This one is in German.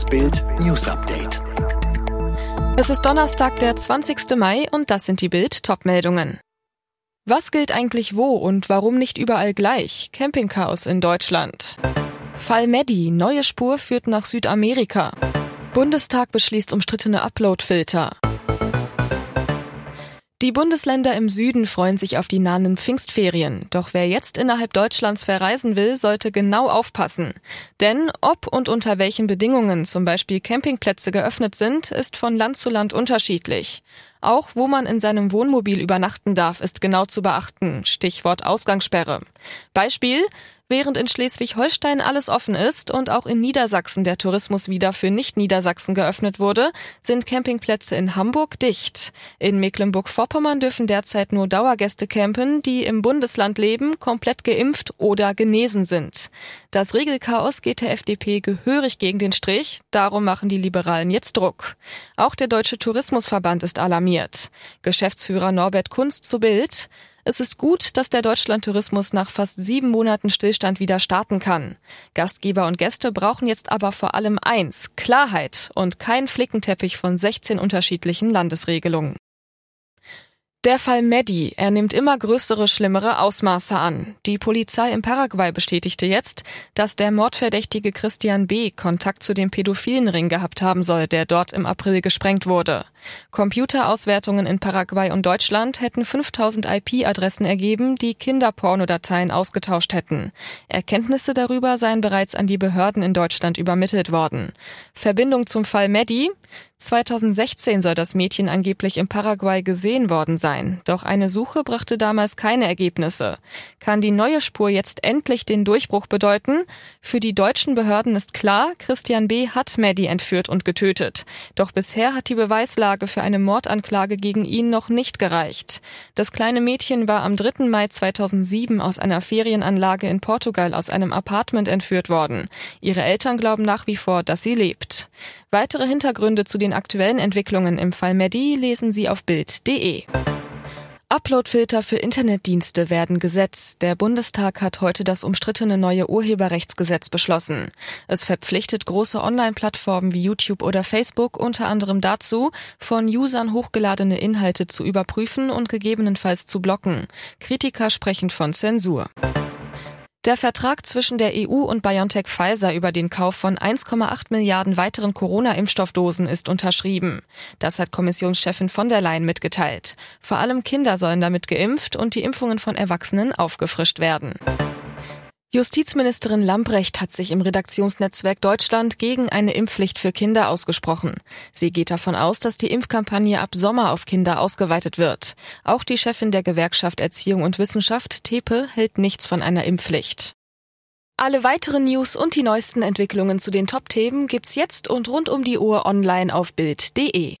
Das Bild News Update. Es ist Donnerstag, der 20. Mai und das sind die Bild Topmeldungen. Was gilt eigentlich wo und warum nicht überall gleich? Campingchaos in Deutschland. Fall Medi, neue Spur führt nach Südamerika. Bundestag beschließt umstrittene Uploadfilter. Die Bundesländer im Süden freuen sich auf die nahenden Pfingstferien. Doch wer jetzt innerhalb Deutschlands verreisen will, sollte genau aufpassen. Denn ob und unter welchen Bedingungen zum Beispiel Campingplätze geöffnet sind, ist von Land zu Land unterschiedlich. Auch wo man in seinem Wohnmobil übernachten darf, ist genau zu beachten. Stichwort Ausgangssperre. Beispiel, Während in Schleswig-Holstein alles offen ist und auch in Niedersachsen der Tourismus wieder für Nicht-Niedersachsen geöffnet wurde, sind Campingplätze in Hamburg dicht. In Mecklenburg-Vorpommern dürfen derzeit nur Dauergäste campen, die im Bundesland leben, komplett geimpft oder genesen sind. Das Regelchaos geht der FDP gehörig gegen den Strich, darum machen die Liberalen jetzt Druck. Auch der Deutsche Tourismusverband ist alarmiert. Geschäftsführer Norbert Kunst zu Bild. Es ist gut, dass der Deutschlandtourismus nach fast sieben Monaten Stillstand wieder starten kann. Gastgeber und Gäste brauchen jetzt aber vor allem eins, Klarheit und kein Flickenteppich von 16 unterschiedlichen Landesregelungen. Der Fall Medi, er nimmt immer größere, schlimmere Ausmaße an. Die Polizei in Paraguay bestätigte jetzt, dass der Mordverdächtige Christian B. Kontakt zu dem pädophilen Ring gehabt haben soll, der dort im April gesprengt wurde. Computerauswertungen in Paraguay und Deutschland hätten 5000 IP-Adressen ergeben, die Kinderpornodateien ausgetauscht hätten. Erkenntnisse darüber seien bereits an die Behörden in Deutschland übermittelt worden. Verbindung zum Fall Medi? 2016 soll das Mädchen angeblich in Paraguay gesehen worden sein. Doch eine Suche brachte damals keine Ergebnisse. Kann die neue Spur jetzt endlich den Durchbruch bedeuten? Für die deutschen Behörden ist klar, Christian B. hat Maddie entführt und getötet. Doch bisher hat die Beweislage für eine Mordanklage gegen ihn noch nicht gereicht. Das kleine Mädchen war am 3. Mai 2007 aus einer Ferienanlage in Portugal aus einem Apartment entführt worden. Ihre Eltern glauben nach wie vor, dass sie lebt. Weitere Hintergründe zu den aktuellen Entwicklungen im Fall Medi lesen Sie auf Bild.de. Uploadfilter für Internetdienste werden Gesetz. Der Bundestag hat heute das umstrittene neue Urheberrechtsgesetz beschlossen. Es verpflichtet große Online-Plattformen wie YouTube oder Facebook unter anderem dazu, von Usern hochgeladene Inhalte zu überprüfen und gegebenenfalls zu blocken. Kritiker sprechen von Zensur. Der Vertrag zwischen der EU und BioNTech Pfizer über den Kauf von 1,8 Milliarden weiteren Corona-Impfstoffdosen ist unterschrieben. Das hat Kommissionschefin von der Leyen mitgeteilt. Vor allem Kinder sollen damit geimpft und die Impfungen von Erwachsenen aufgefrischt werden. Justizministerin Lambrecht hat sich im Redaktionsnetzwerk Deutschland gegen eine Impfpflicht für Kinder ausgesprochen. Sie geht davon aus, dass die Impfkampagne ab Sommer auf Kinder ausgeweitet wird. Auch die Chefin der Gewerkschaft Erziehung und Wissenschaft, Tepe, hält nichts von einer Impfpflicht. Alle weiteren News und die neuesten Entwicklungen zu den Top-Themen gibt's jetzt und rund um die Uhr online auf Bild.de.